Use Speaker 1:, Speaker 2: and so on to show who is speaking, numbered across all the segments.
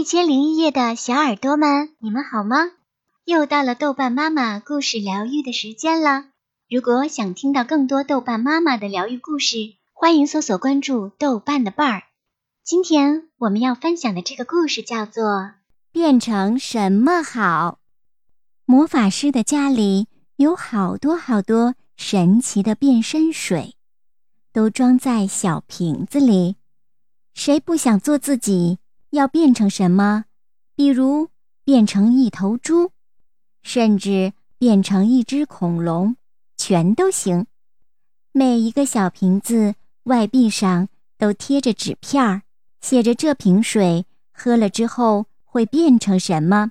Speaker 1: 一千零一夜的小耳朵们，你们好吗？又到了豆瓣妈妈故事疗愈的时间了。如果想听到更多豆瓣妈妈的疗愈故事，欢迎搜索关注豆瓣的伴儿。今天我们要分享的这个故事叫做《变成什么好》。魔法师的家里有好多好多神奇的变身水，都装在小瓶子里。谁不想做自己？要变成什么？比如变成一头猪，甚至变成一只恐龙，全都行。每一个小瓶子外壁上都贴着纸片儿，写着这瓶水喝了之后会变成什么。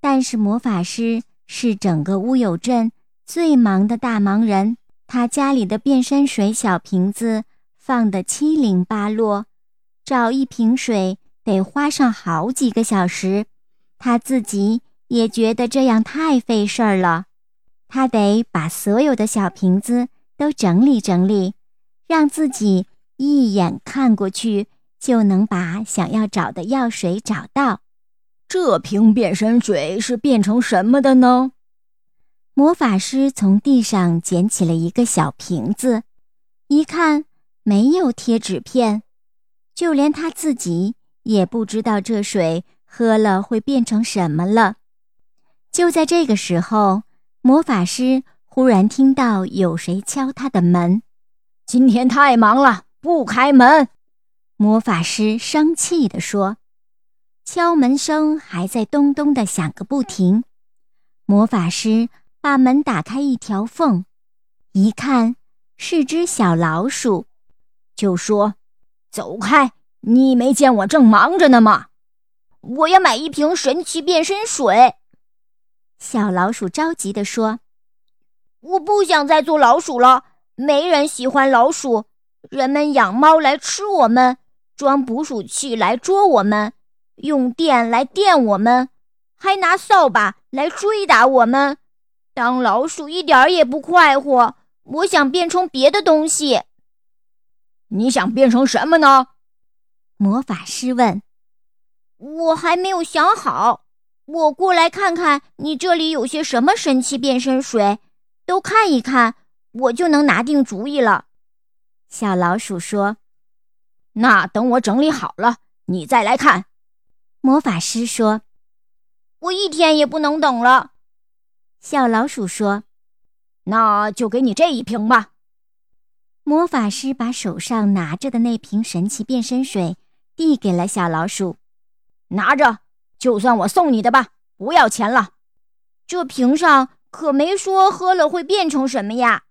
Speaker 1: 但是魔法师是整个乌有镇最忙的大忙人，他家里的变身水小瓶子放得七零八落，找一瓶水。得花上好几个小时，他自己也觉得这样太费事儿了。他得把所有的小瓶子都整理整理，让自己一眼看过去就能把想要找的药水找到。
Speaker 2: 这瓶变身水是变成什么的呢？
Speaker 1: 魔法师从地上捡起了一个小瓶子，一看没有贴纸片，就连他自己。也不知道这水喝了会变成什么了。就在这个时候，魔法师忽然听到有谁敲他的门。
Speaker 2: 今天太忙了，不开门。
Speaker 1: 魔法师生气地说。敲门声还在咚咚地响个不停。魔法师把门打开一条缝，一看是只小老鼠，
Speaker 2: 就说：“走开。”你没见我正忙着呢吗？
Speaker 3: 我要买一瓶神奇变身水。
Speaker 1: 小老鼠着急地说：“
Speaker 3: 我不想再做老鼠了，没人喜欢老鼠。人们养猫来吃我们，装捕鼠器来捉我们，用电来电我们，还拿扫把来追打我们。当老鼠一点也不快活。我想变成别的东西。
Speaker 2: 你想变成什么呢？”
Speaker 1: 魔法师问：“
Speaker 3: 我还没有想好，我过来看看你这里有些什么神奇变身水，都看一看，我就能拿定主意了。”
Speaker 1: 小老鼠说：“
Speaker 2: 那等我整理好了，你再来看。”
Speaker 1: 魔法师说：“
Speaker 3: 我一天也不能等了。”
Speaker 1: 小老鼠说：“
Speaker 2: 那就给你这一瓶吧。”
Speaker 1: 魔法师把手上拿着的那瓶神奇变身水。递给了小老鼠，
Speaker 2: 拿着，就算我送你的吧，不要钱了。
Speaker 3: 这瓶上可没说喝了会变成什么呀？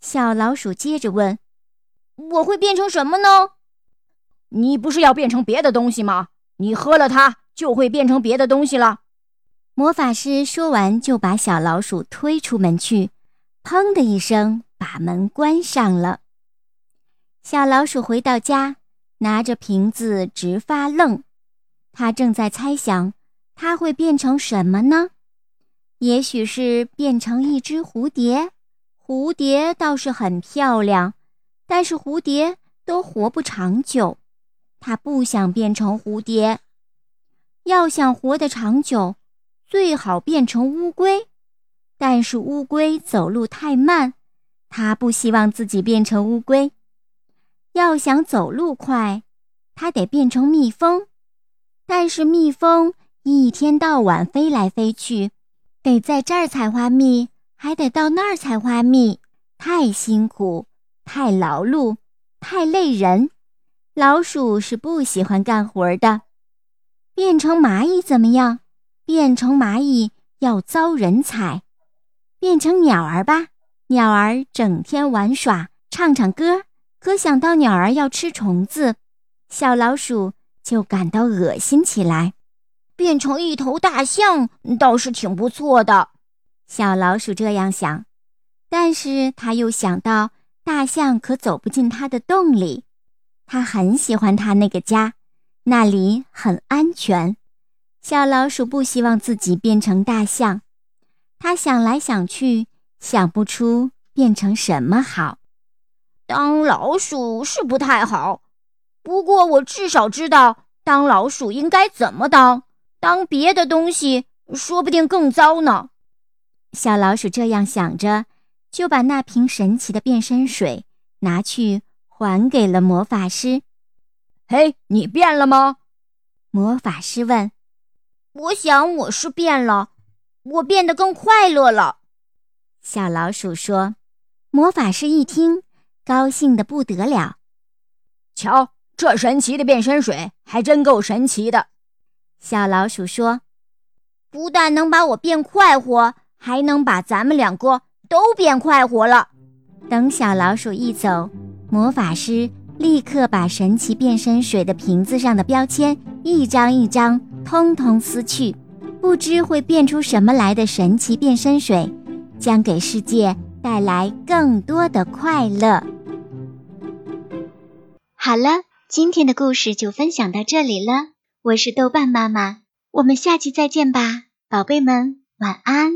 Speaker 1: 小老鼠接着问：“
Speaker 3: 我会变成什么呢？”
Speaker 2: 你不是要变成别的东西吗？你喝了它就会变成别的东西了。
Speaker 1: 魔法师说完，就把小老鼠推出门去，砰的一声把门关上了。小老鼠回到家。拿着瓶子直发愣，他正在猜想，他会变成什么呢？也许是变成一只蝴蝶。蝴蝶倒是很漂亮，但是蝴蝶都活不长久。他不想变成蝴蝶，要想活得长久，最好变成乌龟。但是乌龟走路太慢，他不希望自己变成乌龟。要想走路快，它得变成蜜蜂，但是蜜蜂一天到晚飞来飞去，得在这儿采花蜜，还得到那儿采花蜜，太辛苦，太劳碌，太累人。老鼠是不喜欢干活的。变成蚂蚁怎么样？变成蚂蚁要遭人踩。变成鸟儿吧，鸟儿整天玩耍，唱唱歌。可想到鸟儿要吃虫子，小老鼠就感到恶心起来。
Speaker 3: 变成一头大象倒是挺不错的，
Speaker 1: 小老鼠这样想。但是他又想到大象可走不进它的洞里，他很喜欢它那个家，那里很安全。小老鼠不希望自己变成大象，他想来想去，想不出变成什么好。
Speaker 3: 当老鼠是不太好，不过我至少知道，当老鼠应该怎么当？当别的东西说不定更糟呢。
Speaker 1: 小老鼠这样想着，就把那瓶神奇的变身水拿去还给了魔法师。
Speaker 2: 嘿，你变了吗？
Speaker 1: 魔法师问。
Speaker 3: 我想我是变了，我变得更快乐了。
Speaker 1: 小老鼠说。魔法师一听，高兴得不得了。
Speaker 2: 瞧，这神奇的变身水还真够神奇的。
Speaker 1: 小老鼠说：“
Speaker 3: 不但能把我变快活，还能把咱们两个都变快活了。”
Speaker 1: 等小老鼠一走，魔法师立刻把神奇变身水的瓶子上的标签一张一张通通撕去，不知会变出什么来的神奇变身水，将给世界。带来更多的快乐。好了，今天的故事就分享到这里了。我是豆瓣妈妈，我们下期再见吧，宝贝们，晚安。